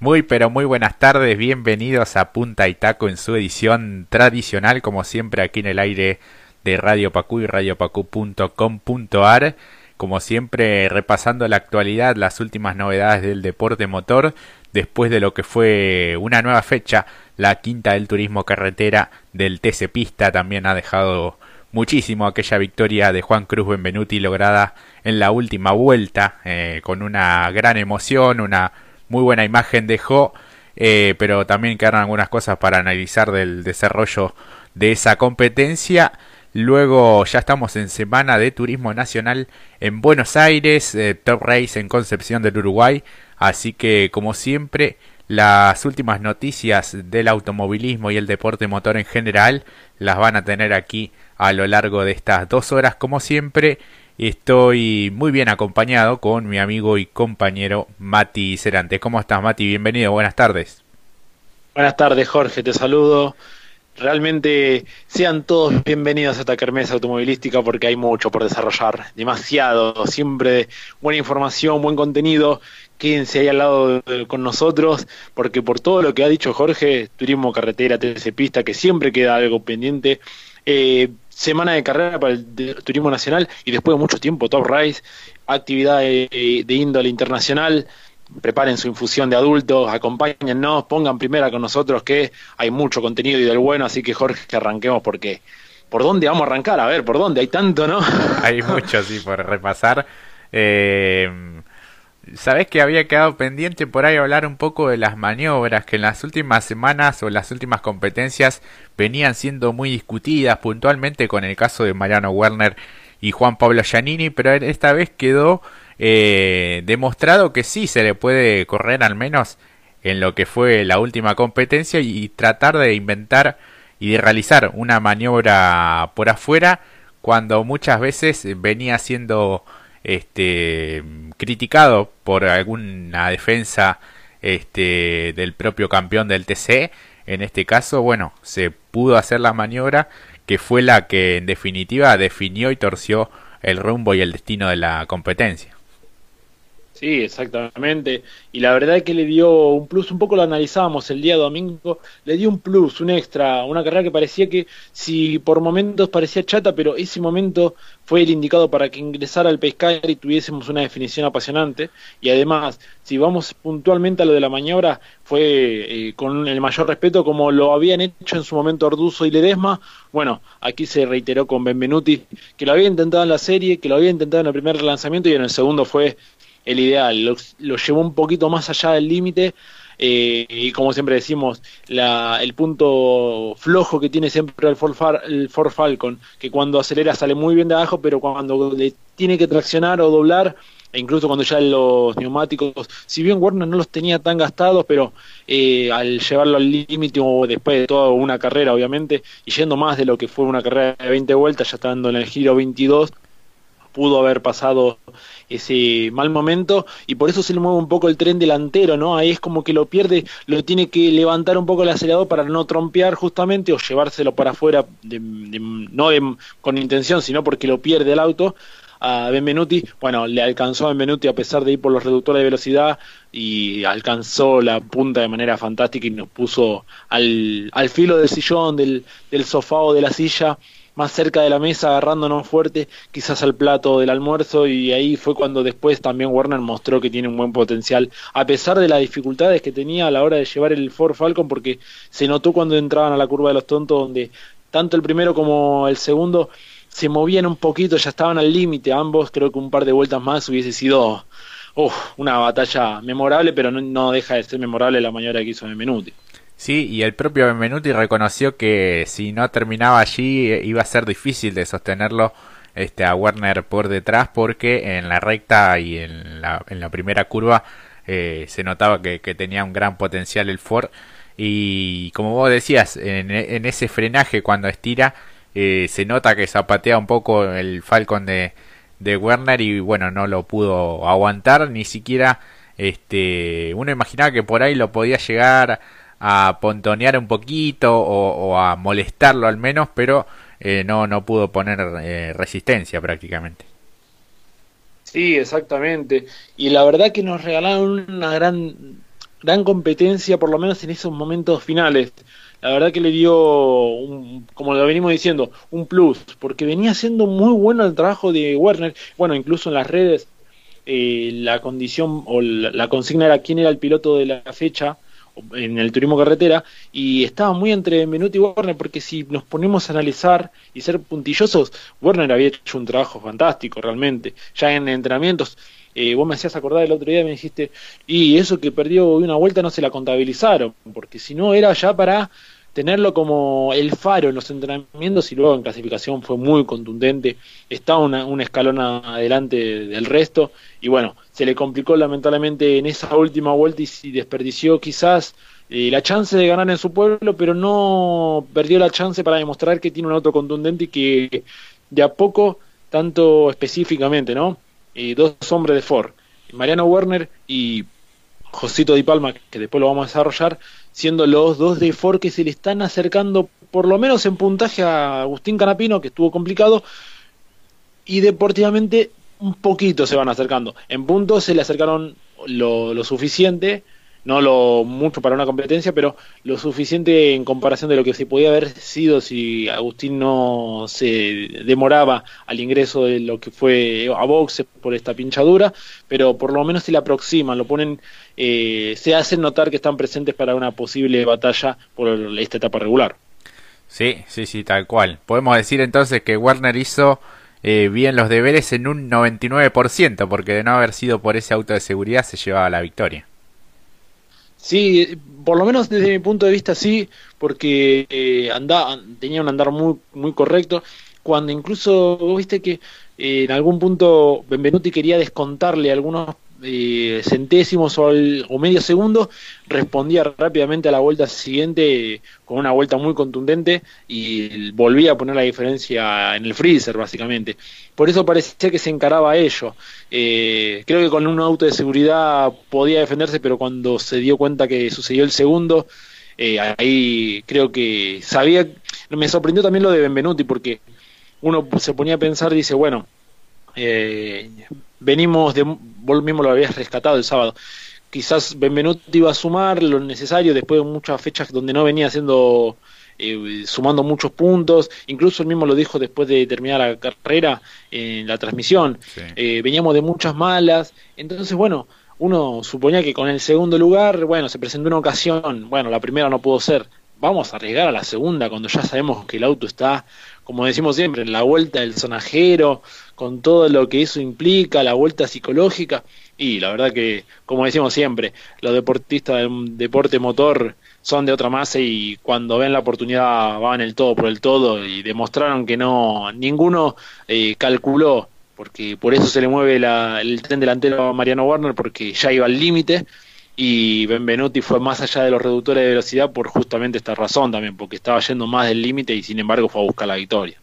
Muy pero muy buenas tardes, bienvenidos a Punta y Taco en su edición tradicional, como siempre aquí en el aire de Radio Pacú y radiopacu.com.ar. Como siempre repasando la actualidad, las últimas novedades del deporte motor, después de lo que fue una nueva fecha, la quinta del turismo carretera del TC Pista, también ha dejado muchísimo aquella victoria de Juan Cruz Benvenuti lograda en la última vuelta, eh, con una gran emoción, una muy buena imagen dejó, eh, pero también quedaron algunas cosas para analizar del desarrollo de esa competencia. Luego ya estamos en semana de turismo nacional en Buenos Aires, eh, Top Race en Concepción del Uruguay, así que como siempre las últimas noticias del automovilismo y el deporte motor en general las van a tener aquí a lo largo de estas dos horas como siempre Estoy muy bien acompañado con mi amigo y compañero Mati Cerantes. ¿Cómo estás, Mati? Bienvenido, buenas tardes. Buenas tardes, Jorge, te saludo. Realmente sean todos bienvenidos a esta kermesa automovilística porque hay mucho por desarrollar, demasiado, siempre buena información, buen contenido. Quédense ahí al lado con nosotros porque por todo lo que ha dicho Jorge, turismo carretera, TC Pista, que siempre queda algo pendiente. Eh, semana de carrera para el turismo nacional y después de mucho tiempo Top Race, actividad de, índole internacional. Preparen su infusión de adultos, acompáñennos, pongan primera con nosotros que hay mucho contenido y del bueno, así que Jorge, que arranquemos porque ¿por dónde vamos a arrancar? A ver, ¿por dónde? Hay tanto, ¿no? Hay mucho, sí, por repasar. Eh, Sabés que había quedado pendiente por ahí hablar un poco de las maniobras que en las últimas semanas o las últimas competencias venían siendo muy discutidas puntualmente con el caso de Mariano Werner y Juan Pablo Giannini, pero esta vez quedó eh, demostrado que sí se le puede correr al menos en lo que fue la última competencia y tratar de inventar y de realizar una maniobra por afuera cuando muchas veces venía siendo este, criticado por alguna defensa este, del propio campeón del TC. En este caso, bueno, se pudo hacer la maniobra que fue la que en definitiva definió y torció el rumbo y el destino de la competencia. Sí, exactamente. Y la verdad es que le dio un plus, un poco lo analizábamos el día domingo, le dio un plus, un extra, una carrera que parecía que si por momentos parecía chata, pero ese momento fue el indicado para que ingresara al pescar y tuviésemos una definición apasionante. Y además, si vamos puntualmente a lo de la maniobra, fue eh, con el mayor respeto como lo habían hecho en su momento Orduzo y Ledesma. Bueno, aquí se reiteró con Benvenuti que lo había intentado en la serie, que lo había intentado en el primer lanzamiento y en el segundo fue el ideal, lo, llevó un poquito más allá del límite. Eh, y como siempre decimos, la, el punto flojo que tiene siempre el Ford, el Ford Falcon, que cuando acelera sale muy bien de abajo, pero cuando le tiene que traccionar o doblar, e incluso cuando ya los neumáticos, si bien Warner no los tenía tan gastados, pero eh, al llevarlo al límite o después de toda una carrera, obviamente, y yendo más de lo que fue una carrera de 20 vueltas, ya estando en el giro 22, pudo haber pasado ese mal momento y por eso se le mueve un poco el tren delantero, ¿no? Ahí es como que lo pierde, lo tiene que levantar un poco el acelerador para no trompear justamente o llevárselo para afuera, no con intención, sino porque lo pierde el auto a Benvenuti, bueno, le alcanzó a Benvenuti a pesar de ir por los reductores de velocidad y alcanzó la punta de manera fantástica y nos puso al, al filo del sillón, del, del sofá o de la silla más cerca de la mesa agarrándonos fuerte quizás al plato del almuerzo y ahí fue cuando después también Warner mostró que tiene un buen potencial a pesar de las dificultades que tenía a la hora de llevar el Ford Falcon porque se notó cuando entraban a la curva de los tontos donde tanto el primero como el segundo se movían un poquito, ya estaban al límite ambos, creo que un par de vueltas más hubiese sido una batalla memorable, pero no, deja de ser memorable la maniobra que hizo Menuti. Sí, y el propio Benvenuti reconoció que si no terminaba allí eh, iba a ser difícil de sostenerlo este, a Werner por detrás porque en la recta y en la, en la primera curva eh, se notaba que, tenía un gran potencial el Ford. Y como vos decías, en, ese frenaje cuando estira eh, se nota que zapatea un poco el Falcon de, de Werner y bueno, no lo pudo aguantar, ni siquiera este, uno imaginaba que por ahí lo podía llegar a pontonear un poquito o, a molestarlo al menos, pero eh, no, no pudo poner eh, resistencia prácticamente. Sí, exactamente. Y la verdad que nos regalaron una gran gran competencia, por lo menos en esos momentos finales. La verdad que le dio, un, como lo venimos diciendo, un plus, porque venía siendo muy bueno el trabajo de Werner. Bueno, incluso en las redes, eh, la condición o la, consigna era quién era el piloto de la fecha en el turismo carretera y estaba muy entre Benvenuti y Werner porque si nos ponemos a analizar y ser puntillosos, Werner había hecho un trabajo fantástico realmente, ya en entrenamientos eh, vos me hacías acordar el otro día, me dijiste, y eso que perdió una vuelta no se la contabilizaron, porque si no era ya para tenerlo como el faro en los entrenamientos y luego en clasificación fue muy contundente, estaba un escalón adelante del resto y bueno, se le complicó lamentablemente en esa última vuelta y, desperdició quizás eh, la chance de ganar en su pueblo, pero no perdió la chance para demostrar que tiene un auto contundente y que de a poco, tanto específicamente, ¿no? dos hombres de Ford, Mariano Werner y Josito Di Palma, que después lo vamos a desarrollar, siendo los dos de Ford que se le están acercando, por lo menos en puntaje, a Agustín Canapino, que estuvo complicado, y deportivamente un poquito se van acercando. En puntos se le acercaron lo, lo suficiente no lo mucho para una competencia, pero lo suficiente en comparación de lo que se podía haber sido si Agustín no se demoraba al ingreso de lo que fue a boxe por esta pinchadura, pero por lo menos se le aproximan, lo ponen, eh, se hacen notar que están presentes para una posible batalla por esta etapa regular. Sí, sí, sí, tal cual. Podemos decir entonces que Werner hizo eh, bien los deberes en un 99%, porque de no haber sido por ese auto de seguridad se llevaba la victoria. Sí, por lo menos desde mi punto de vista sí, porque eh, tenía un andar muy, muy correcto. Cuando incluso, viste que eh, en algún punto Benvenuti quería descontarle algunos eh, centésimos o, medio segundo, respondía rápidamente a la vuelta siguiente con una vuelta muy contundente y volvía a poner la diferencia en el freezer, básicamente. Por eso parecía que se encaraba a ello. Eh, creo que con un auto de seguridad podía defenderse, pero cuando se dio cuenta que sucedió el segundo, eh, ahí creo que sabía. Me sorprendió también lo de Benvenuti, porque uno se ponía a pensar dice, bueno, eh, venimos de, vos mismo lo habías rescatado el sábado. Quizás Benvenuti iba a sumar lo necesario después de muchas fechas donde no venía haciendo, eh, sumando muchos puntos. Incluso él mismo lo dijo después de terminar la carrera en la transmisión. Eh, veníamos de muchas malas. Entonces, bueno, uno suponía que con el segundo lugar, bueno, se presentó una ocasión. Bueno, la primera no pudo ser. Vamos a arriesgar a la segunda cuando ya sabemos que el auto está, como decimos siempre, en la vuelta del sonajero con todo lo que eso implica, la vuelta psicológica. Y la verdad que, como decimos siempre, los deportistas del deporte motor son de otra masa y cuando ven la oportunidad van el todo por el todo y demostraron que no, ninguno eh, calculó, porque por eso se le mueve el tren delantero a Mariano Warner, porque ya iba al límite y Benvenuti fue más allá de los reductores de velocidad por justamente esta razón también, porque estaba yendo más del límite y sin embargo fue a buscar la victoria.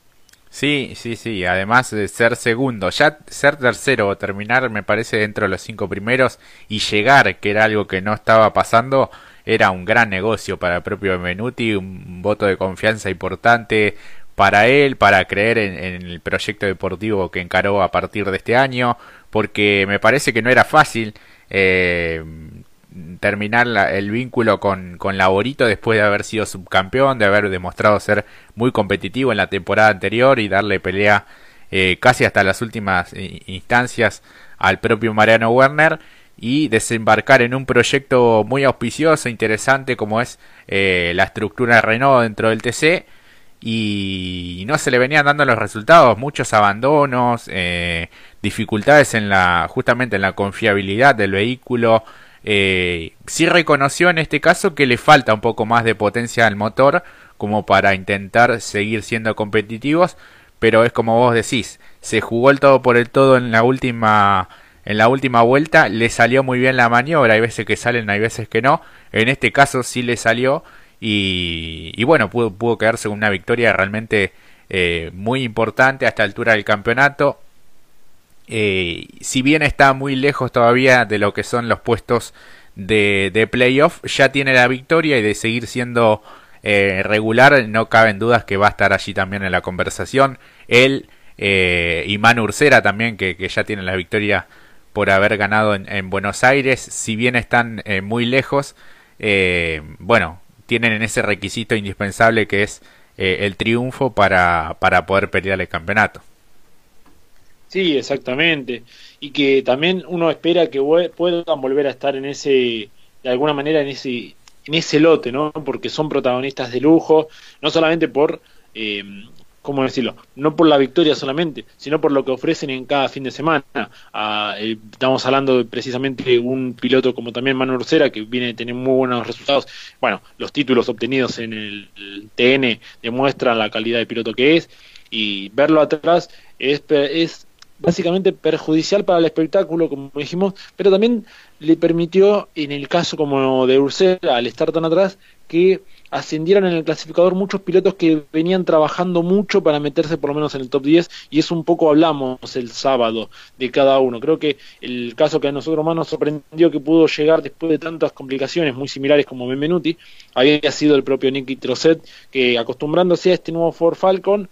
Sí, sí, sí. Además de ser segundo, ya ser tercero o terminar, me parece, dentro de los cinco primeros y llegar, que era algo que no estaba pasando, era un gran negocio para el propio Benvenuti, un voto de confianza importante para él, para creer en, el proyecto deportivo que encaró a partir de este año, porque me parece que no era fácil. Eh, terminar el vínculo con, con Laborito después de haber sido subcampeón, de haber demostrado ser muy competitivo en la temporada anterior y darle pelea eh, casi hasta las últimas instancias al propio Mariano Werner y desembarcar en un proyecto muy auspicioso, interesante como es eh, la estructura de Renault dentro del TC y no se le venían dando los resultados, muchos abandonos, eh, dificultades en la justamente en la confiabilidad del vehículo, eh, sí reconoció en este caso que le falta un poco más de potencia al motor como para intentar seguir siendo competitivos, pero es como vos decís, se jugó el todo por el todo en la última en la última vuelta, le salió muy bien la maniobra, hay veces que salen, hay veces que no, en este caso sí le salió y, bueno, pudo, pudo quedarse una victoria realmente eh, muy importante a esta altura del campeonato, eh, si bien está muy lejos todavía de lo que son los puestos de, de playoff, ya tiene la victoria y de seguir siendo eh, regular, no caben dudas que va a estar allí también en la conversación. Él eh, y Manu Ursera también, que, ya tienen la victoria por haber ganado en, Buenos Aires, si bien están muy lejos, bueno, tienen en ese requisito indispensable que es el triunfo para, para poder pelear el campeonato. Sí, exactamente. Y que también uno espera que puedan volver a estar en ese, de alguna manera, en ese, en ese lote, ¿no? Porque son protagonistas de lujo, no solamente por eh, ¿cómo decirlo? No por la victoria solamente, sino por lo que ofrecen en cada fin de semana. Ah, estamos hablando de precisamente un piloto como también Manu Orcera, que viene a tener muy buenos resultados. Bueno, los títulos obtenidos en el, TN demuestran la calidad de piloto que es, y verlo atrás es, es básicamente perjudicial para el espectáculo, como dijimos, pero también le permitió, en el caso como de Ursera, al estar tan atrás, que ascendieron en el clasificador muchos pilotos que venían trabajando mucho para meterse por lo menos en el top 10 y eso un poco hablamos el sábado de cada uno. Creo que el caso que a nosotros más nos sorprendió que pudo llegar después de tantas complicaciones muy similares como Benvenuti había sido el propio Nicky Trosset que acostumbrándose a este nuevo Ford Falcon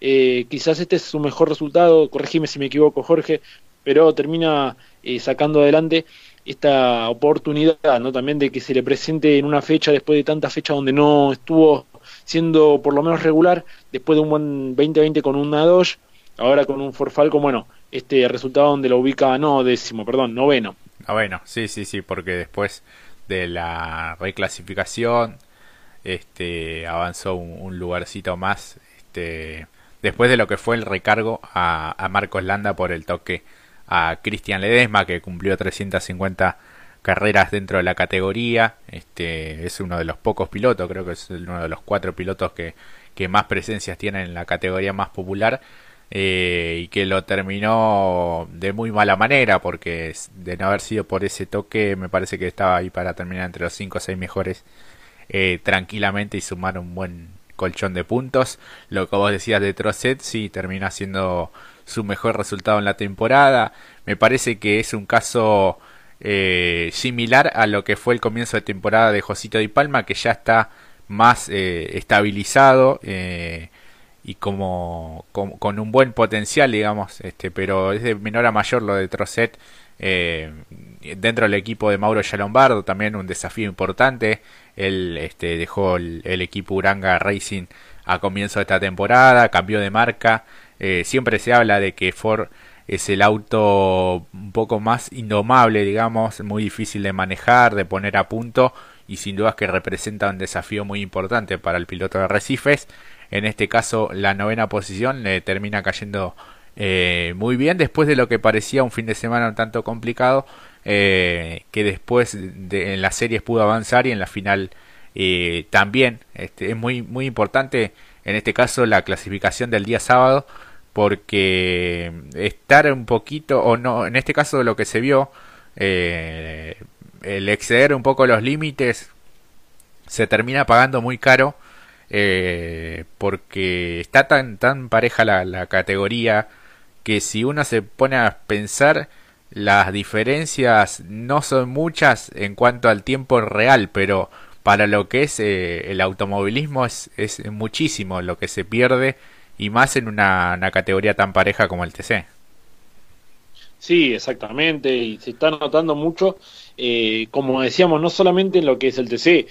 eh, quizás este es su mejor resultado, corregime si me equivoco Jorge, pero termina eh, sacando adelante esta oportunidad, ¿no? También de que se le presente en una fecha después de tantas fechas donde no estuvo siendo por lo menos regular, después de un buen 2020 con un Nadosh, ahora con un Forfalco, bueno, este resultado donde lo ubica, no décimo, perdón, noveno. Noveno, sí, sí, sí, porque después de la reclasificación, este, avanzó un, lugarcito más, este, después de lo que fue el recargo a, Marcos Landa por el toque a Cristian Ledesma, que cumplió 350 carreras dentro de la categoría. Este es uno de los pocos pilotos, creo que es uno de los cuatro pilotos que, que más presencias tienen en la categoría más popular. Eh, y que lo terminó de muy mala manera porque de no haber sido por ese toque me parece que estaba ahí para terminar entre los 5 o 6 mejores eh, tranquilamente y sumar un buen colchón de puntos lo que vos decías de Trosset sí termina siendo su mejor resultado en la temporada. Me parece que es un caso eh, similar a lo que fue el comienzo de temporada de Josito Di Palma, que ya está más eh, estabilizado eh, y como, con un buen potencial, digamos, este, pero es de menor a mayor lo de Trocet. dentro del equipo de Mauro Yalombardo también un desafío importante. Él este, dejó el, el equipo Uranga Racing a comienzo de esta temporada, cambió de marca eh, siempre se habla de que Ford es el auto un poco más indomable, digamos, muy difícil de manejar, de poner a punto y sin dudas que representa un desafío muy importante para el piloto de Recifes. En este caso, la novena posición le termina cayendo eh, muy bien después de lo que parecía un fin de semana un tanto complicado, eh, que después de, en las series pudo avanzar y en la final también. Este, es muy, muy importante en este caso la clasificación del día sábado porque estar un poquito, o no, en este caso lo que se vio, eh, el exceder un poco los límites se termina pagando muy caro eh, porque está tan, tan pareja la categoría que si uno se pone a pensar las diferencias no son muchas en cuanto al tiempo real, pero para lo que es eh, el automovilismo es, es muchísimo lo que se pierde y más en una, categoría tan pareja como el TC. Sí, exactamente, y se está notando mucho, eh, como decíamos, no solamente en lo que es el TC,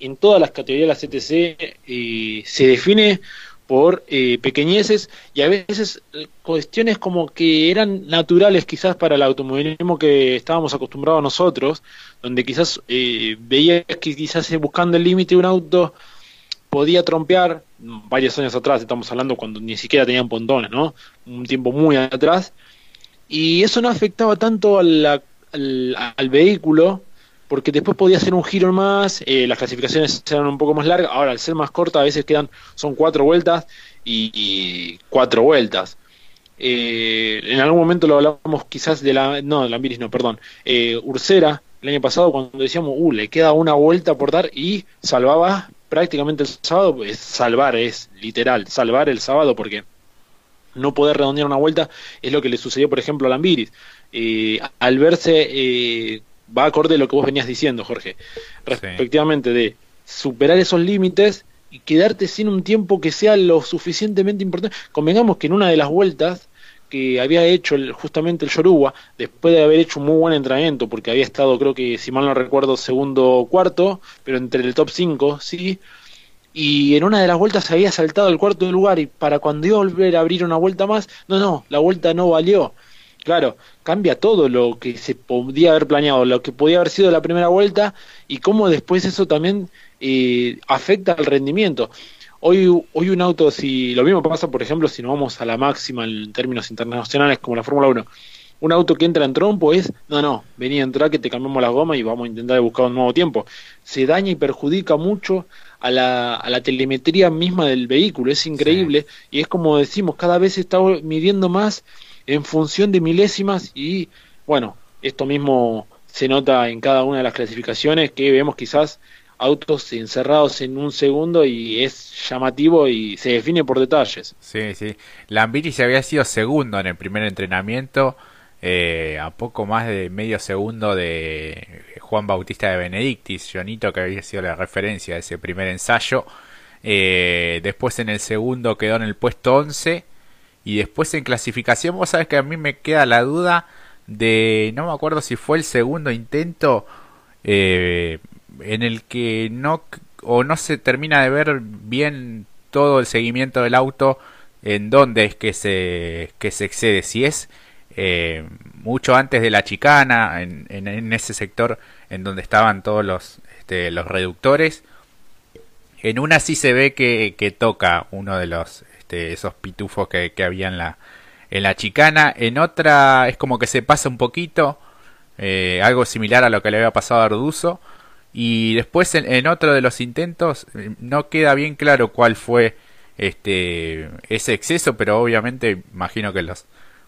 en todas las categorías de la CTC eh, se define por eh, pequeñeces y a veces cuestiones como que eran naturales quizás para el automovilismo que estábamos acostumbrados nosotros, donde quizás veías que quizás buscando el límite de un auto podía trompear varios años atrás, estamos hablando cuando ni siquiera tenían pontones, ¿no? Un tiempo muy atrás. Y eso no afectaba tanto al, vehículo, porque después podía hacer un giro más, eh, las clasificaciones eran un poco más largas, ahora al ser más corta a veces quedan, son cuatro vueltas y, cuatro vueltas. Eh, en algún momento lo hablábamos quizás de la, no, de Ambiris, no, perdón, eh, Ursera, el año pasado cuando decíamos, uh, le queda una vuelta por dar y salvaba prácticamente el sábado es salvar, es literal, salvar el sábado porque no poder redondear una vuelta es lo que le sucedió, por ejemplo, a Lambiris. Eh, al verse, va acorde a lo que vos venías diciendo, Jorge, respectivamente de superar esos límites y quedarte sin un tiempo que sea lo suficientemente importante. Convengamos que en una de las vueltas que había hecho justamente el Yoruba, después de haber hecho un muy buen entrenamiento, porque había estado, creo que, si mal no recuerdo, segundo o cuarto, pero entre el top 5, sí, y en una de las vueltas había saltado el cuarto lugar y para cuando iba a volver a abrir una vuelta más, no, no, la vuelta no valió. Claro, cambia todo lo que se podía haber planeado, lo que podía haber sido la primera vuelta y cómo después eso también eh, afecta al rendimiento. Hoy, hoy un auto, si lo mismo pasa, por ejemplo, si nos vamos a la máxima en términos internacionales como la Fórmula 1, un auto que entra en trompo es, no, no, vení a entrar que te cambiamos la goma y vamos a intentar buscar un nuevo tiempo. Se daña y perjudica mucho a la, a la telemetría misma del vehículo, es increíble y es como decimos, cada vez se está midiendo más en función de milésimas y bueno, esto mismo se nota en cada una de las clasificaciones que vemos quizás autos encerrados en un segundo y es llamativo y se define por detalles. Sí, sí. Lambiri había sido segundo en el primer entrenamiento, eh, a poco más de medio segundo de Juan Bautista de Benedictis, Jonito, que había sido la referencia de ese primer ensayo. Eh, después en el segundo quedó en el puesto 11 y después en clasificación, vos sabés que a mí me queda la duda de, no me acuerdo si fue el segundo intento eh, en el que no o no se termina de ver bien todo el seguimiento del auto en dónde es que se que se excede. Si es eh, mucho antes de la chicana en, en, ese sector en donde estaban todos los este, los reductores en una sí se ve que, que toca uno de los este, esos pitufos que, había en la, en la chicana. En otra es como que se pasa un poquito, eh, algo similar a lo que le había pasado a Arduzo. Y después en, otro de los intentos eh, no queda bien claro cuál fue este ese exceso, pero obviamente imagino que los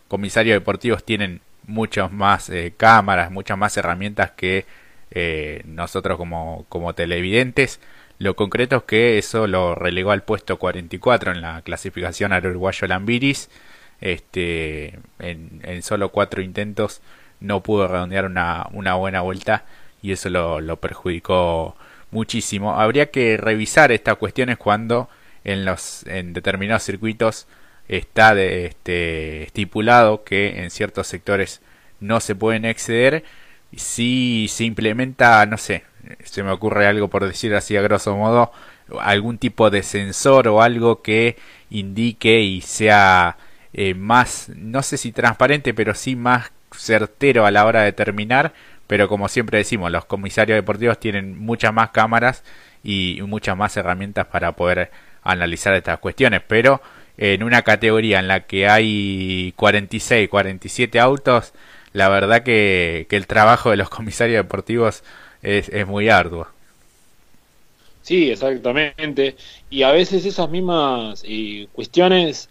comisarios deportivos tienen muchas más eh, cámaras, muchas más herramientas que nosotros como, como televidentes. Lo concreto es que eso lo relegó al puesto 44 en la clasificación al uruguayo Lambiris. Este, en, solo cuatro intentos no pudo redondear una, una buena vuelta y eso lo, lo, perjudicó muchísimo. Habría que revisar estas cuestiones cuando en los en determinados circuitos está de, este, estipulado que en ciertos sectores no se pueden exceder si se implementa, no sé, se me ocurre algo por decir así a grosso modo, algún tipo de sensor o algo que indique y sea eh, más, no sé si transparente, pero sí más certero a la hora de terminar. Pero como siempre decimos, los comisarios deportivos tienen muchas más cámaras y muchas más herramientas para poder analizar estas cuestiones. Pero en una categoría en la que hay 46, 47 autos, la verdad que, que el trabajo de los comisarios deportivos es, es muy arduo. Sí, exactamente. Y a veces esas mismas eh, cuestiones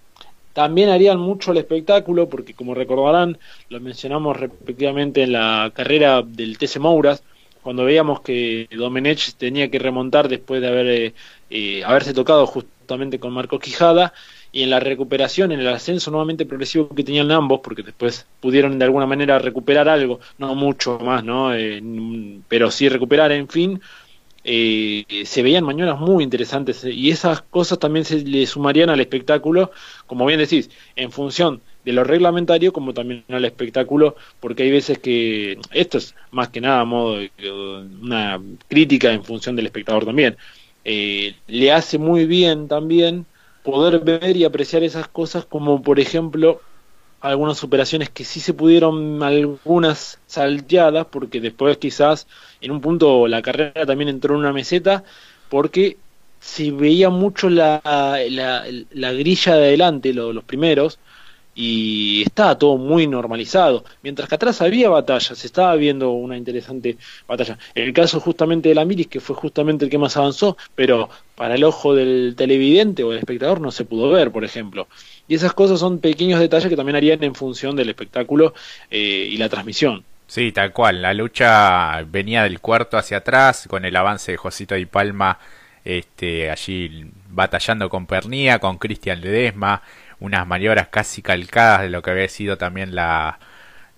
también harían mucho el espectáculo, porque como recordarán, lo mencionamos respectivamente en la carrera del TC Mouras, cuando veíamos que Domenech tenía que remontar después de haber, eh, eh, haberse tocado justamente con Marco Quijada, y en la recuperación, en el ascenso nuevamente progresivo que tenían ambos, porque después pudieron de alguna manera recuperar algo, no mucho más, ¿no? Eh, pero sí recuperar, en fin, eh, se veían mañanas muy interesantes eh, y esas cosas también se le sumarían al espectáculo, como bien decís, en función de lo reglamentario como también al espectáculo, porque hay veces que esto es más que nada modo una crítica en función del espectador también. le hace muy bien también poder ver y apreciar esas cosas como por ejemplo algunas operaciones que sí se pudieron algunas salteadas porque después quizás en un punto la carrera también entró en una meseta porque se veía mucho la, la, grilla de adelante, los primeros, y estaba todo muy normalizado. Mientras que atrás había batallas, estaba viendo una interesante batalla. En el caso justamente de la Miris, que fue justamente el que más avanzó, pero para el ojo del televidente o del espectador no se pudo ver, por ejemplo. Y esas cosas son pequeños detalles que también harían en función del espectáculo eh, y la transmisión. Sí, tal cual. La lucha venía del cuarto hacia atrás, con el avance de Josito y Palma este, allí batallando con Pernía, con Cristian Ledesma, unas maniobras casi calcadas de lo que había sido también la,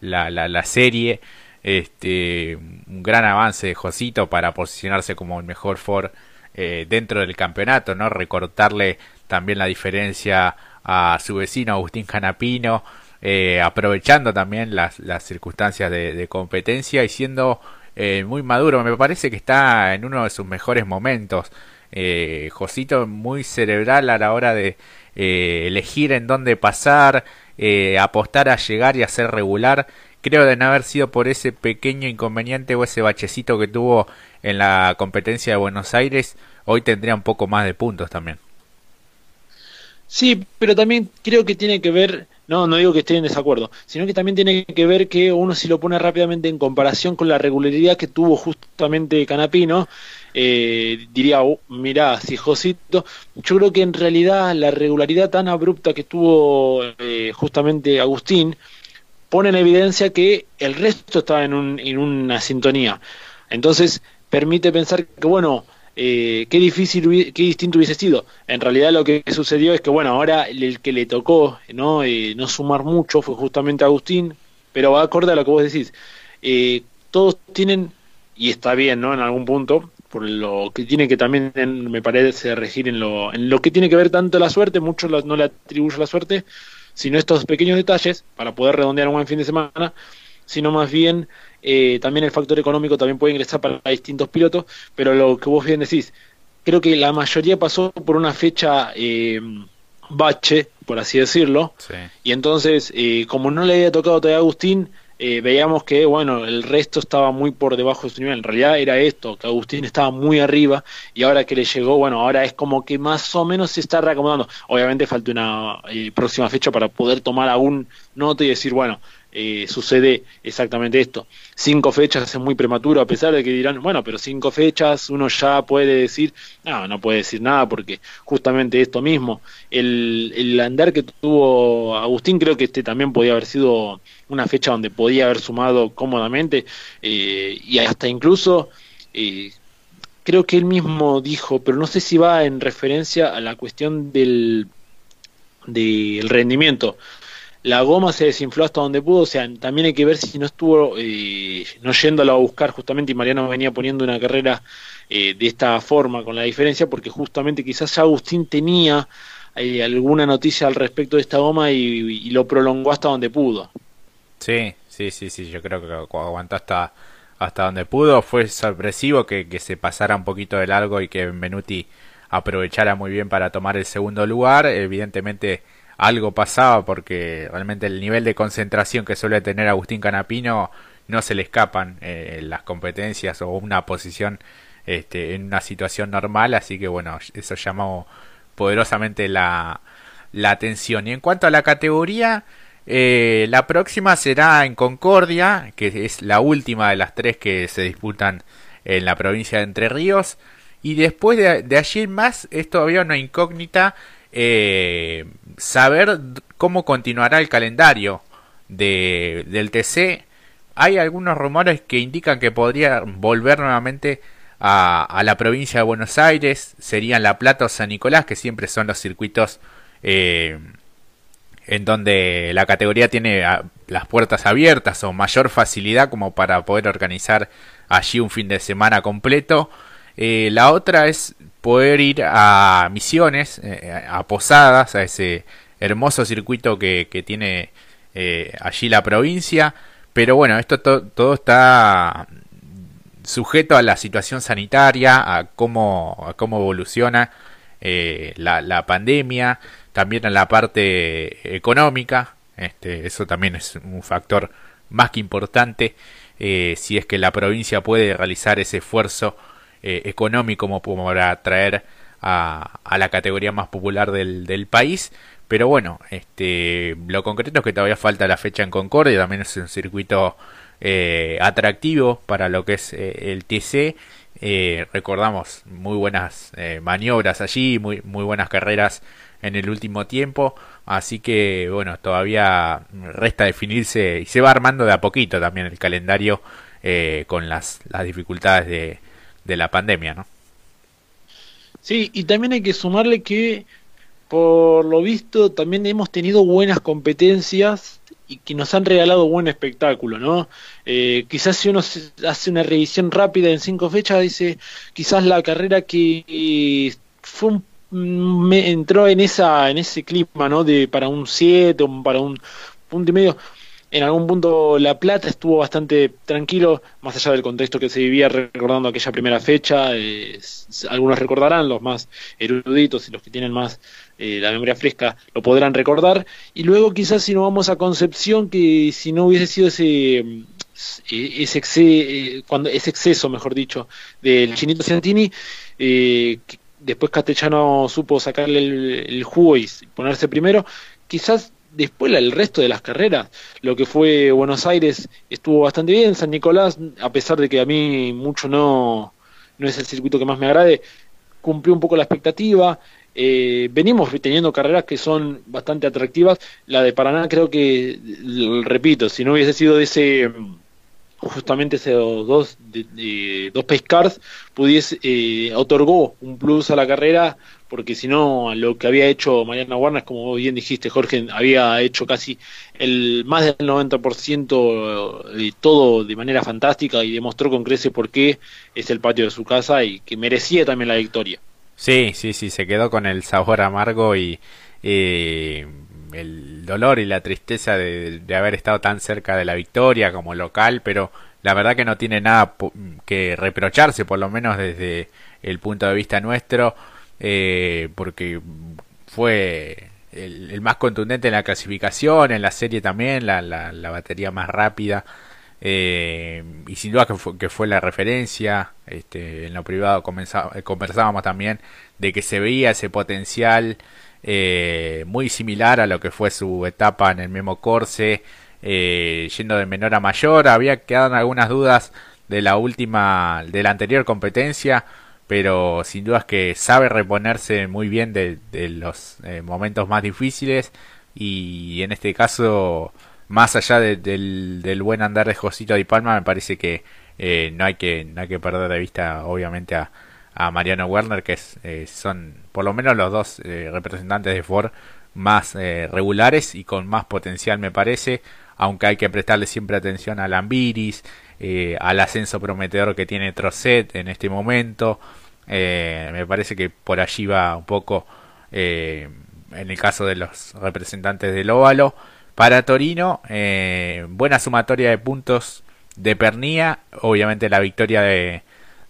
la, la, serie. Este, un gran avance de Josito para posicionarse como el mejor Ford eh, dentro del campeonato, ¿no? Recortarle también la diferencia a su vecino Agustín Canapino. eh, aprovechando también las, las circunstancias de, competencia y siendo eh, muy maduro. Me parece que está en uno de sus mejores momentos. Eh, Josito muy cerebral a la hora de eh, elegir en dónde pasar, apostar a llegar y a ser regular. Creo de no haber sido por ese pequeño inconveniente o ese bachecito que tuvo en la competencia de Buenos Aires, hoy tendría un poco más de puntos también. Sí, pero también creo que tiene que ver no, no digo que esté en desacuerdo, sino que también tiene que ver que uno si lo pone rápidamente en comparación con la regularidad que tuvo justamente Canapino, eh, diría, oh, mirá, si Josito, yo creo que en realidad la regularidad tan abrupta que tuvo eh, justamente Agustín pone en evidencia que el resto estaba en, un, en una sintonía. Entonces permite pensar que, bueno, eh, qué difícil, qué distinto hubiese sido. En realidad lo que sucedió es que, bueno, ahora el que le tocó no, eh, no sumar mucho fue justamente Agustín, pero va acorde a lo que vos decís. Eh, todos tienen, y está bien, ¿no? En algún punto, por lo que tiene que también, me parece, regir en lo, en lo que tiene que ver tanto la suerte, muchos no le atribuyo la suerte, sino estos pequeños detalles para poder redondear un buen fin de semana, sino más bien eh, también el factor económico también puede ingresar para distintos pilotos, pero lo que vos bien decís, creo que la mayoría pasó por una fecha eh, bache, por así decirlo, y entonces, eh, como no le había tocado todavía a Agustín, veíamos que, bueno, el resto estaba muy por debajo de su nivel. En realidad era esto, que Agustín estaba muy arriba y ahora que le llegó, bueno, ahora es como que más o menos se está reacomodando. Obviamente falta una próxima fecha para poder tomar aún nota y decir, bueno, eh, sucede exactamente esto. Cinco fechas es muy prematuro, a pesar de que dirán, bueno, pero cinco fechas uno ya puede decir, no, no puede decir nada porque justamente esto mismo, el, el andar que tuvo Agustín creo que este también podía haber sido una fecha donde podía haber sumado cómodamente eh, y hasta incluso... Eh, creo que él mismo dijo, pero no sé si va en referencia a la cuestión del, del rendimiento la goma se desinfló hasta donde pudo, o sea, también hay que ver si no estuvo, eh, no yéndolo a buscar justamente, y Mariano venía poniendo una carrera eh, de esta forma, con la diferencia, porque justamente quizás Agustín tenía eh, alguna noticia al respecto de esta goma y, lo prolongó hasta donde pudo. Sí, sí, sí, sí, yo creo que aguantó hasta, hasta donde pudo, fue sorpresivo que, que se pasara un poquito de largo y que Benuti aprovechara muy bien para tomar el segundo lugar, evidentemente algo pasaba porque realmente el nivel de concentración que suele tener Agustín Canapino no se le escapan eh, las competencias o una posición este, en una situación normal, así que bueno, eso llamó poderosamente la, la atención. Y en cuanto a la categoría, eh, la próxima será en Concordia, que es la última de las tres que se disputan en la provincia de Entre Ríos. Y después de, allí más es todavía una incógnita eh, saber cómo continuará el calendario de, del TC. Hay algunos rumores que indican que podría volver nuevamente a, la provincia de Buenos Aires. Serían La Plata o San Nicolás, que siempre son los circuitos eh, en donde la categoría tiene las puertas abiertas o mayor facilidad como para poder organizar allí un fin de semana completo. Eh, la otra es poder ir a Misiones, eh, a Posadas, a ese hermoso circuito que, tiene eh, allí la provincia. Pero bueno, esto todo está sujeto a la situación sanitaria, a cómo, a evoluciona eh, la, la, pandemia, también a la parte económica. Este, eso también es un factor más que importante si es que la provincia puede realizar ese esfuerzo eh, económico como para atraer a, a, la categoría más popular del, del, país. Pero bueno, este, lo concreto es que todavía falta la fecha en Concordia, también es un circuito eh, atractivo para lo que es eh, el TC. recordamos muy buenas maniobras allí, muy, muy buenas carreras en el último tiempo. Así que bueno, todavía resta definirse y se va armando de a poquito también el calendario con las, las dificultades de, de la pandemia, ¿no? Sí, y también hay que sumarle que, por lo visto, también hemos tenido buenas competencias y que nos han regalado buen espectáculo, ¿no? Eh, quizás si uno hace una revisión rápida en cinco fechas, dice, quizás la carrera que fue me entró en esa en ese clima, ¿no? De para un 7 o para un punto y medio. En algún punto La Plata estuvo bastante tranquilo, más allá del contexto que se vivía recordando aquella primera fecha. Eh, algunos recordarán, los más eruditos y los que tienen más eh, la memoria fresca lo podrán recordar. Y luego quizás si no vamos a Concepción, que si no hubiese sido ese ese, eh, cuando, ese exceso, mejor dicho, del Chinito Ciantini, eh, después Castellano supo sacarle el, jugo y ponerse primero, quizás después el resto de las carreras, lo que fue Buenos Aires estuvo bastante bien, San Nicolás, a pesar de que a mí mucho no, no es el circuito que más me agrade, cumplió un poco la expectativa, eh, venimos teniendo carreras que son bastante atractivas, la de Paraná creo que, repito, si no hubiese sido de ese justamente esos dos, de, dos pace cars pudiese, eh, otorgó un plus a la carrera porque si no lo que había hecho Mariana Warner, como bien dijiste Jorge, había hecho casi el más del 90% de todo de manera fantástica y demostró con crece por qué es el patio de su casa y que merecía también la victoria. Sí, sí, sí, se quedó con el sabor amargo y eh, el dolor y la tristeza de, haber estado tan cerca de la victoria como local, pero la verdad que no tiene nada que reprocharse, por lo menos desde el punto de vista nuestro, eh, porque fue el, más contundente en la clasificación, en la serie también, la, la, batería más rápida. Eh, y sin duda que fue, que fue la referencia este, en lo privado conversábamos también de que se veía ese potencial eh, muy similar a lo que fue su etapa en el mismo Corse, eh, yendo de menor a mayor. Había quedado algunas dudas de la última, de la anterior competencia, pero sin dudas que sabe reponerse muy bien de, los eh, momentos más difíciles y en este caso, más allá del, buen andar de Josito Di Palma, me parece que no hay que no hay que perder de vista, obviamente, a Mariano Werner, que es, eh, son por lo menos los dos eh, representantes de Ford más eh, regulares y con más potencial me parece, aunque hay que prestarle siempre atención a Lambiris, al ascenso prometedor que tiene Trocet en este momento, me parece que por allí va un poco en el caso de los representantes del óvalo. Para Torino, buena sumatoria de puntos de Pernía, obviamente la victoria de,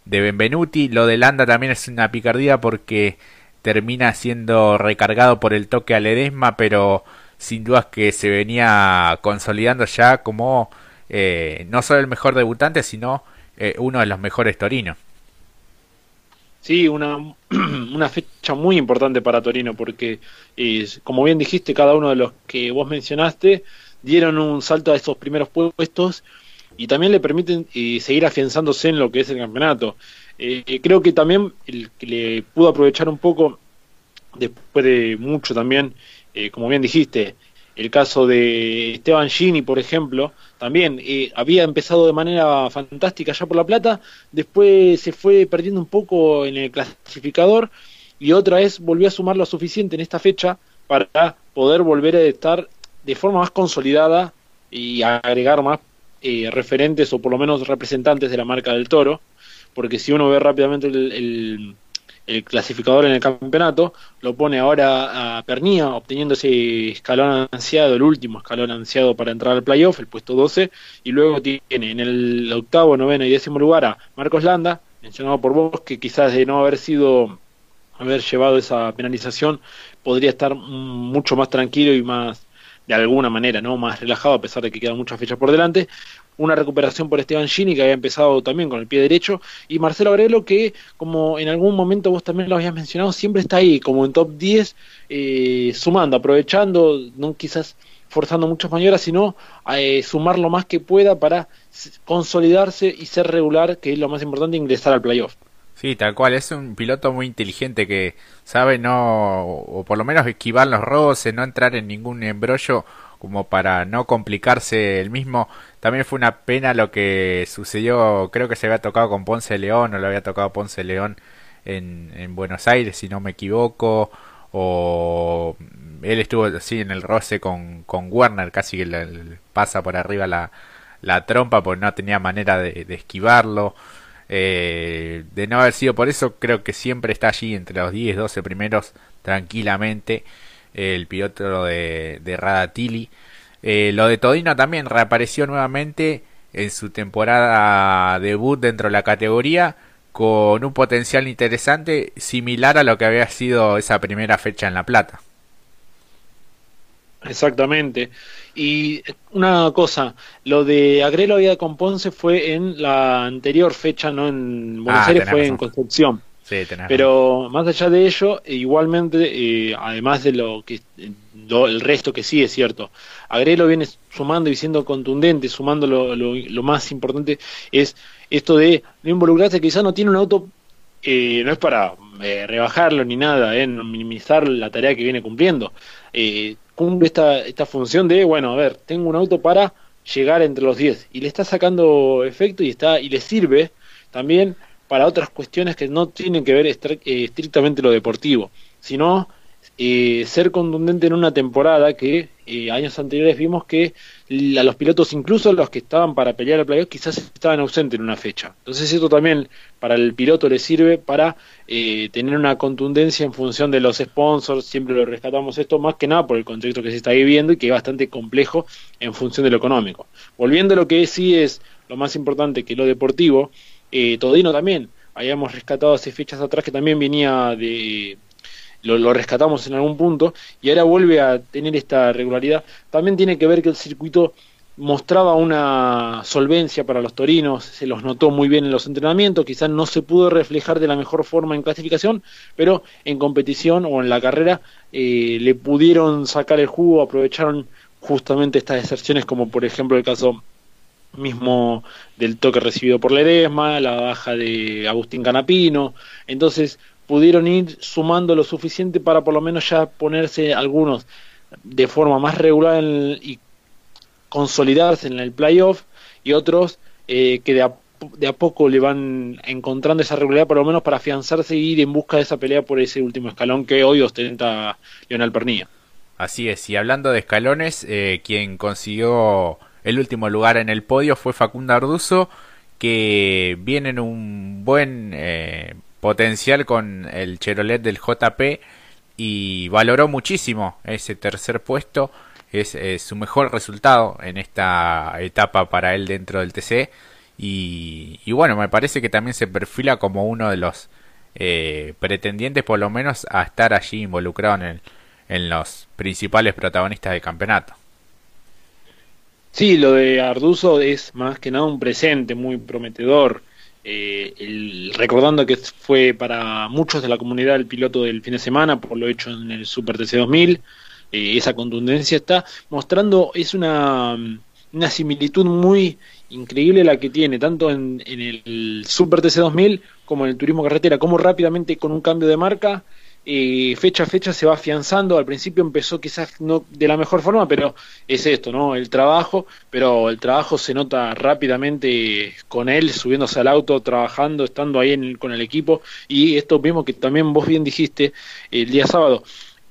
de Benvenuti. Lo de Landa también es una picardía porque termina siendo recargado por el toque a Ledesma, pero sin dudas que se venía consolidando ya como eh, no solo el mejor debutante, sino eh, uno de los mejores Torino. Sí, una, una fecha muy importante para Torino porque, como bien dijiste, cada uno de los que vos mencionaste dieron un salto a esos primeros puestos y también le permiten eh, seguir afianzándose en lo que es el campeonato. Eh, creo que también el que le pudo aprovechar un poco, después de mucho también, eh, como bien dijiste, el caso de Esteban Gini, por ejemplo, también había empezado de manera fantástica ya por La Plata, después se fue perdiendo un poco en el clasificador y otra vez volvió a sumar lo suficiente en esta fecha para poder volver a estar de forma más consolidada y agregar más eh, referentes o por lo menos representantes de la marca del toro, porque si uno ve rápidamente el, clasificador en el campeonato, lo pone ahora a Pernía, obteniendo ese escalón ansiado, el último escalón ansiado para entrar al playoff, el puesto 12, y luego tiene en el octavo, noveno y décimo lugar a Marcos Landa, mencionado por vos, que quizás de no haber sido, haber llevado esa penalización, podría estar mucho más tranquilo y más de alguna manera, ¿no? Más relajado, a pesar de que quedan muchas fechas por delante. Una recuperación por Esteban Gini, que había empezado también con el pie derecho. Y Marcelo Agrelo, que, como en algún momento vos también lo habías mencionado, siempre está ahí, como en top 10, eh, sumando, aprovechando, no quizás forzando muchas maniobras, sino eh, sumar lo más que pueda para consolidarse y ser regular, que es lo más importante, ingresar al playoff. Sí, tal cual, es un piloto muy inteligente que sabe no, o por lo menos esquivar los roces, no entrar en ningún embrollo como para no complicarse el mismo. También fue una pena lo que sucedió, creo que se había tocado con Ponce León, o lo había tocado Ponce León en, en Buenos Aires, si no me equivoco, o él estuvo así en el roce con, con Werner, casi que le, pasa por arriba la, la trompa, porque no tenía manera de esquivarlo. Eh, de no haber sido por eso, creo que siempre está allí entre los 10, 12 primeros tranquilamente el piloto de, de Radatili. Eh, lo de Todino también reapareció nuevamente en su temporada debut dentro de la categoría con un potencial interesante similar a lo que había sido esa primera fecha en La Plata. Exactamente. Y una cosa, lo de Agrelo Vida con Ponce fue en la anterior fecha, no en Buenos ah, Aires, fue en Concepción. Pero más allá de ello, igualmente, eh, además de lo que el resto que sí es cierto, Agrelo viene sumando y siendo contundente, sumando lo, lo, más importante es esto de no involucrarse, quizás no tiene un auto, eh, no es para eh, rebajarlo ni nada, eh, minimizar la tarea que viene cumpliendo. Cumple esta, esta función de, bueno, a ver, tengo un auto para llegar entre los 10 y le está sacando efecto y está y le sirve también para otras cuestiones que no tienen que ver eh, estrictamente lo deportivo, sino eh, ser contundente en una temporada que eh, años anteriores vimos que a los pilotos, incluso los que estaban para pelear el playoff, quizás estaban ausentes en una fecha. Entonces esto también para el piloto le sirve para tener una contundencia en función de los sponsors, siempre lo rescatamos esto más que nada por el contexto que se está viviendo y que es bastante complejo en función de lo económico. Volviendo a lo que sí es lo más importante que lo deportivo, eh, Todino también, habíamos rescatado hace fechas atrás que también venía de... Lo, rescatamos en algún punto y ahora vuelve a tener esta regularidad. También tiene que ver que el circuito mostraba una solvencia para los torinos, se los notó muy bien en los entrenamientos, quizás no se pudo reflejar de la mejor forma en clasificación, pero en competición o en la carrera eh, le pudieron sacar el jugo, aprovecharon justamente estas excepciones como por ejemplo el caso mismo del toque recibido por Ledesma, la baja de Agustín Canapino, entonces pudieron ir sumando lo suficiente para por lo menos ya ponerse algunos de forma más regular y consolidarse en el playoff y otros eh, que de a, de a, poco le van encontrando esa regularidad por lo menos para afianzarse y ir en busca de esa pelea por ese último escalón que hoy ostenta Leonel Pernilla. Así es, y hablando de escalones, eh, quien consiguió el último lugar en el podio fue Facundo Arduzo, que viene en un buen eh, potencial con el Cherolet del JP y valoró muchísimo ese tercer puesto. Es, su mejor resultado en esta etapa para él dentro del TC. Y, bueno, me parece que también se perfila como uno de los eh, pretendientes, por lo menos, a estar allí involucrado en, en los principales protagonistas del campeonato. Sí, lo de Arduzo es más que nada un presente muy prometedor. Eh, recordando que fue para muchos de la comunidad el piloto del fin de semana por lo hecho en el Super TC 2000, eh, esa contundencia está mostrando, es una, una similitud muy increíble la que tiene, tanto en, en el Super TC 2000 como en el turismo carretera, como rápidamente con un cambio de marca y fecha a fecha se va afianzando. Al principio empezó quizás no de la mejor forma, pero es esto, ¿no? El trabajo, pero el trabajo se nota rápidamente con él, subiéndose al auto, trabajando, estando ahí en con el equipo. Y esto mismo que también vos bien dijiste el día sábado,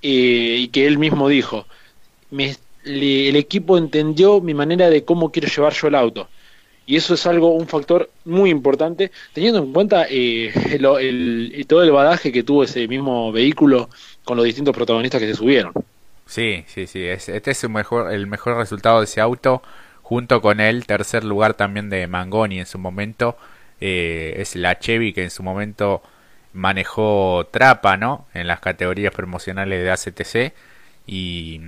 eh, y que él mismo dijo, me, el equipo entendió mi manera de cómo quiero llevar yo el auto y eso es algo, un factor muy importante, teniendo en cuenta eh, todo el badaje que tuvo ese mismo vehículo con los distintos protagonistas que se subieron. Sí, sí, sí, este es el mejor, el mejor resultado de ese auto, junto con el tercer lugar también de Mangoni en su momento, eh, es la Chevy que en su momento manejó Trapa, ¿no? En las categorías promocionales de ACTC y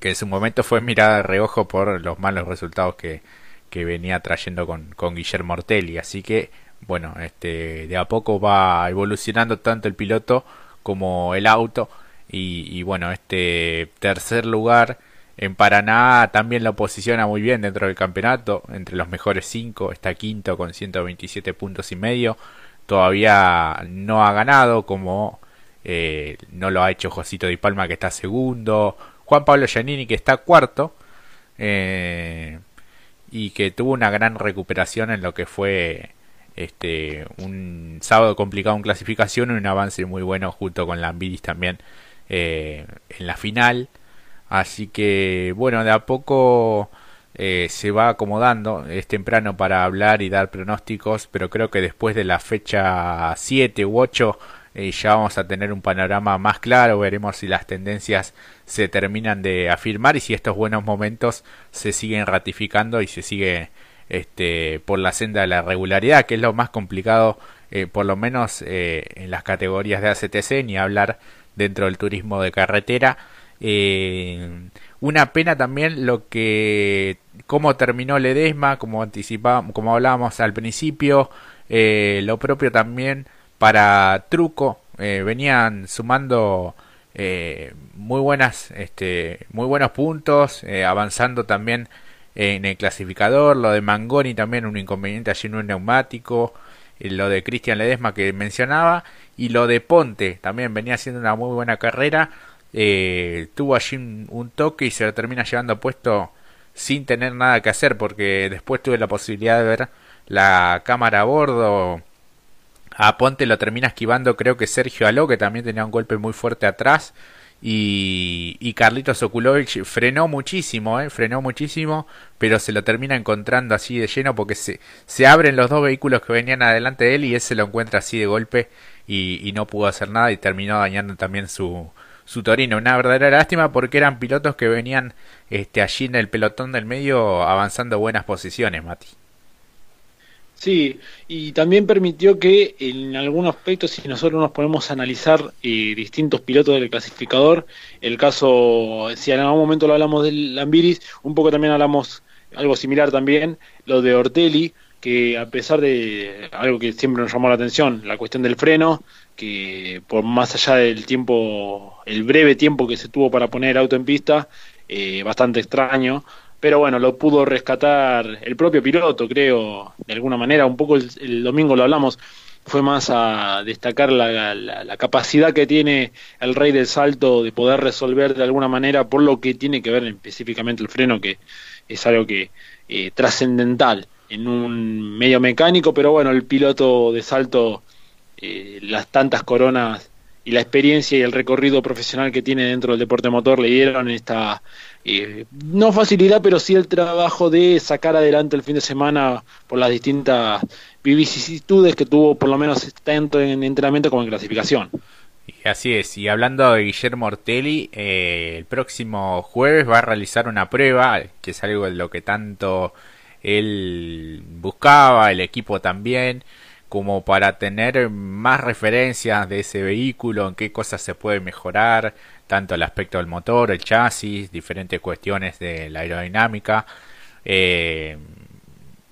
que en su momento fue mirada de reojo por los malos resultados que, que venía trayendo con, con Guillermo Ortelli. Así que, bueno, este, de a poco va evolucionando tanto el piloto como el auto. Y, bueno, este tercer lugar en Paraná también lo posiciona muy bien dentro del campeonato, entre los mejores cinco, está quinto con 127 puntos y medio. Todavía no ha ganado, como eh, no lo ha hecho Josito Di Palma, que está segundo. Juan Pablo Giannini, que está cuarto. Eh, y que tuvo una gran recuperación en lo que fue este un sábado complicado en clasificación y un avance muy bueno junto con Lambiris también eh, en la final. Así que bueno de a poco eh, se va acomodando es temprano para hablar y dar pronósticos pero creo que después de la fecha 7 u 8 y ya vamos a tener un panorama más claro, veremos si las tendencias se terminan de afirmar y si estos buenos momentos se siguen ratificando y se sigue este, por la senda de la regularidad, que es lo más complicado, eh, por lo menos eh, en las categorías de ACTC, ni hablar dentro del turismo de carretera. Eh, una pena también lo que cómo terminó Ledesma, como anticipábamos, como hablábamos al principio, lo propio también para Truco, venían sumando muy buenas, este, muy buenos puntos, avanzando también en el clasificador, lo de Mangoni también un inconveniente allí en un neumático, eh, lo de Cristian Ledesma que mencionaba y lo de Ponte también venía haciendo una muy buena carrera, eh, tuvo allí un, toque y se lo termina llevando puesto sin tener nada que hacer porque después tuve la posibilidad de ver la cámara a bordo a Ponte lo termina esquivando creo que Sergio Aló que también tenía un golpe muy fuerte atrás y, y Carlitos Okulovich frenó muchísimo, eh, frenó muchísimo, pero se lo termina encontrando así de lleno porque se, se abren los dos vehículos que venían adelante de él y él se lo encuentra así de golpe y, y no pudo hacer nada y terminó dañando también su, su Torino. Una verdadera lástima porque eran pilotos que venían este, allí en el pelotón del medio avanzando buenas posiciones, Mati. Sí, y también permitió que en algunos aspectos, si nosotros nos ponemos a analizar eh, distintos pilotos del clasificador, el caso, si en algún momento lo hablamos del Lambiris, un poco también hablamos algo similar también, lo de Ortelli, que a pesar de algo que siempre nos llamó la atención, la cuestión del freno, que por más allá del tiempo, el breve tiempo que se tuvo para poner auto en pista, eh, bastante extraño, pero bueno, lo pudo rescatar el propio piloto, creo, de alguna manera. Un poco el, domingo lo hablamos, fue más a destacar la, la, capacidad que tiene el rey del salto de poder resolver de alguna manera por lo que tiene que ver específicamente el freno, que es algo que eh, trascendental en un medio mecánico, pero bueno, el piloto de salto, eh, las tantas coronas y la experiencia y el recorrido profesional que tiene dentro del deporte motor le dieron esta no facilidad, pero sí el trabajo de sacar adelante el fin de semana por las distintas vicisitudes que tuvo, por lo menos tanto en entrenamiento como en clasificación. Así es, y hablando de Guillermo Ortelli, eh, el próximo jueves va a realizar una prueba, que es algo de lo que tanto él buscaba, el equipo también, como para tener más referencias de ese vehículo, en qué cosas se puede mejorar, tanto el aspecto del motor, el chasis, diferentes cuestiones de la aerodinámica. Eh,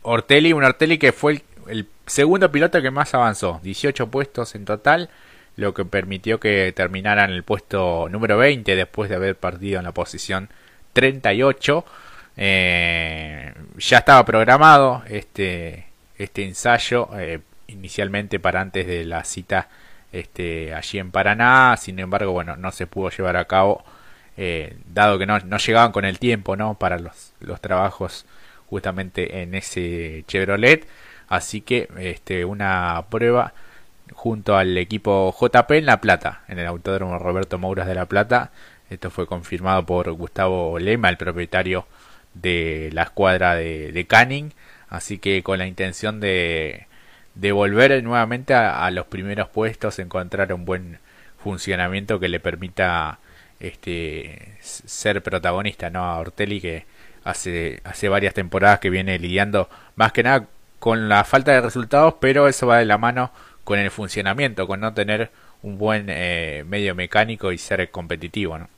Ortelli, un Ortelli que fue el, segundo piloto que más avanzó, 18 puestos en total, lo que permitió que terminara en el puesto número 20 después de haber partido en la posición 38. Eh, ya estaba programado este, este ensayo eh, inicialmente para antes de la cita este, allí en Paraná, sin embargo, bueno, no se pudo llevar a cabo, eh, dado que no, no, llegaban con el tiempo, ¿no? Para los, trabajos justamente en ese Chevrolet, así que este, una prueba junto al equipo JP en La Plata, en el Autódromo Roberto Mouras de La Plata, esto fue confirmado por Gustavo Lema, el propietario de la escuadra de, de Canning, así que con la intención de de volver nuevamente a, los primeros puestos, encontrar un buen funcionamiento que le permita este ser protagonista, ¿no? A Ortelli que hace, hace varias temporadas que viene lidiando más que nada con la falta de resultados, pero eso va de la mano con el funcionamiento, con no tener un buen eh, medio mecánico y ser competitivo, ¿no?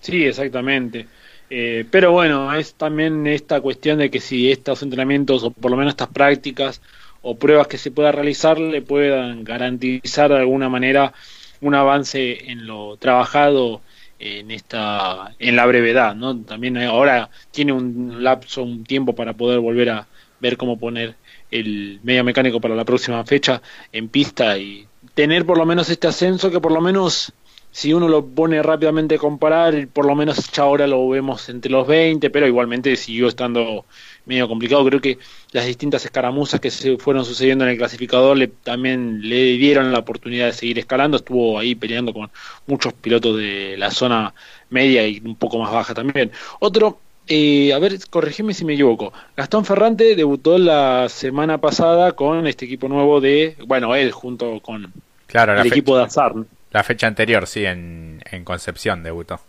Sí, exactamente. Eh, pero bueno, es también esta cuestión de que si estos entrenamientos o por lo menos estas prácticas o pruebas que se pueda realizar le puedan garantizar de alguna manera un avance en lo trabajado en esta en la brevedad no también ahora tiene un lapso un tiempo para poder volver a ver cómo poner el medio mecánico para la próxima fecha en pista y tener por lo menos este ascenso que por lo menos si uno lo pone rápidamente a comparar, por lo menos ya ahora lo vemos entre los 20, pero igualmente siguió estando medio complicado. Creo que las distintas escaramuzas que se fueron sucediendo en el clasificador le, también le dieron la oportunidad de seguir escalando. Estuvo ahí peleando con muchos pilotos de la zona media y un poco más baja también. Otro, eh, a ver, corregime si me equivoco. Gastón Ferrante debutó la semana pasada con este equipo nuevo de, bueno, él junto con Claro, el equipo de Azar. La fecha anterior, sí, en, en Concepción debutó.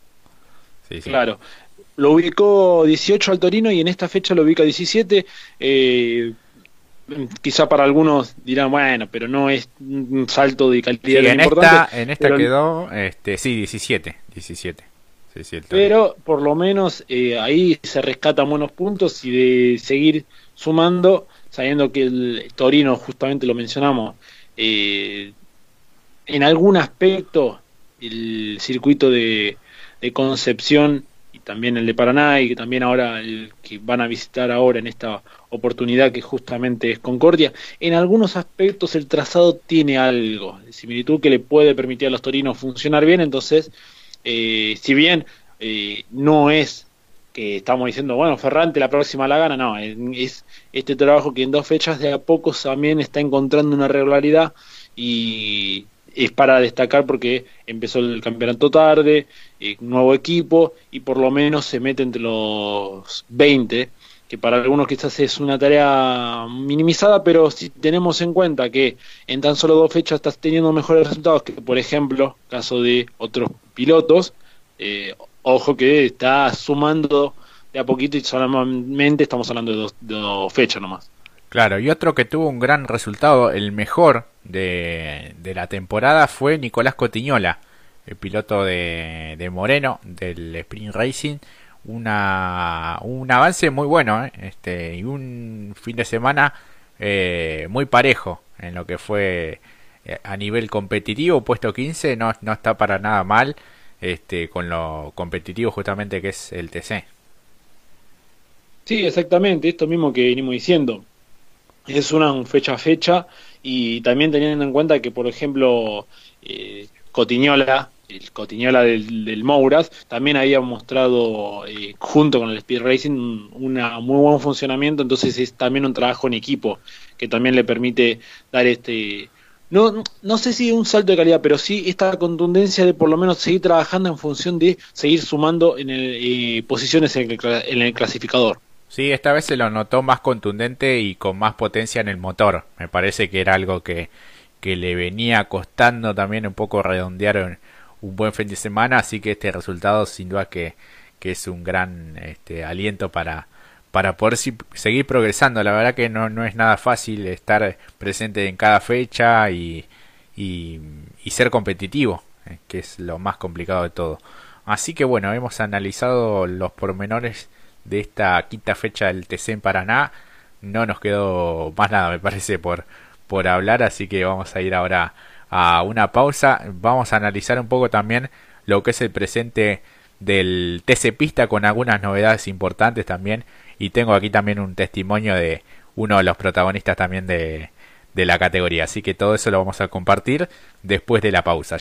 Sí, sí. Claro. Lo ubicó 18 al Torino y en esta fecha lo ubica 17. Eh, quizá para algunos dirán, bueno, pero no es un salto de calidad en Esta, en esta quedó, este, sí, 17. 17. pero por lo menos eh, ahí se rescatan buenos puntos y de seguir sumando, sabiendo que el Torino, justamente lo mencionamos, eh, en algún aspecto el circuito de, Concepción también el de Paraná y que también ahora el que van a visitar ahora en esta oportunidad que justamente es Concordia, en algunos aspectos el trazado tiene algo de similitud que le puede permitir a los torinos funcionar bien, entonces eh, si bien eh, no es que estamos diciendo, bueno, Ferrante la próxima la gana, no, es este trabajo que en dos fechas de a poco también está encontrando una regularidad y es para destacar porque empezó el campeonato tarde, eh, nuevo equipo y por lo menos se mete entre los 20, que para algunos quizás es una tarea minimizada, pero si tenemos en cuenta que en tan solo dos fechas estás teniendo mejores resultados que, por ejemplo, caso de otros pilotos, eh, ojo que está sumando de a poquito y solamente estamos hablando de de dos fechas nomás. Claro, y otro que tuvo un gran resultado, el mejor de, la temporada, fue Nicolás Cotiñola, el piloto de, Moreno del Sprint Racing. Una, un avance muy bueno ¿eh? este, y un fin de semana eh, muy parejo en lo que fue eh, a nivel competitivo, puesto 15, no, no está para nada mal este, con lo competitivo justamente que es el TC. Sí, exactamente, esto mismo que venimos diciendo es una fecha a fecha y también teniendo en cuenta que, por ejemplo, eh, Cotiñola, el Cotiñola del, del, Mouras, también había mostrado eh, junto con el Speed Racing un muy buen funcionamiento, entonces es también un trabajo en equipo que también le permite dar este... No, no sé si un salto de calidad, pero sí esta contundencia de por lo menos seguir trabajando en función de seguir sumando en el, eh, posiciones en el clasificador. Sí, esta vez se lo notó más contundente y con más potencia en el motor. Me parece que era algo que, que le venía costando también un poco redondear un, buen fin de semana, así que este resultado sin duda que, que es un gran este, aliento para, para poder seguir progresando. La verdad que no, no es nada fácil estar presente en cada fecha y, y, y ser competitivo, eh, que es lo más complicado de todo. Así que bueno, hemos analizado los pormenores de esta quinta fecha del TC en Paraná. No nos quedó más nada, me parece, por, por hablar, así que vamos a ir ahora a una pausa. Vamos a analizar un poco también lo que es el presente del TC Pista con algunas novedades importantes también. Y tengo aquí también un testimonio de uno de los protagonistas también de, de la categoría. Así que todo eso lo vamos a compartir después de la pausa.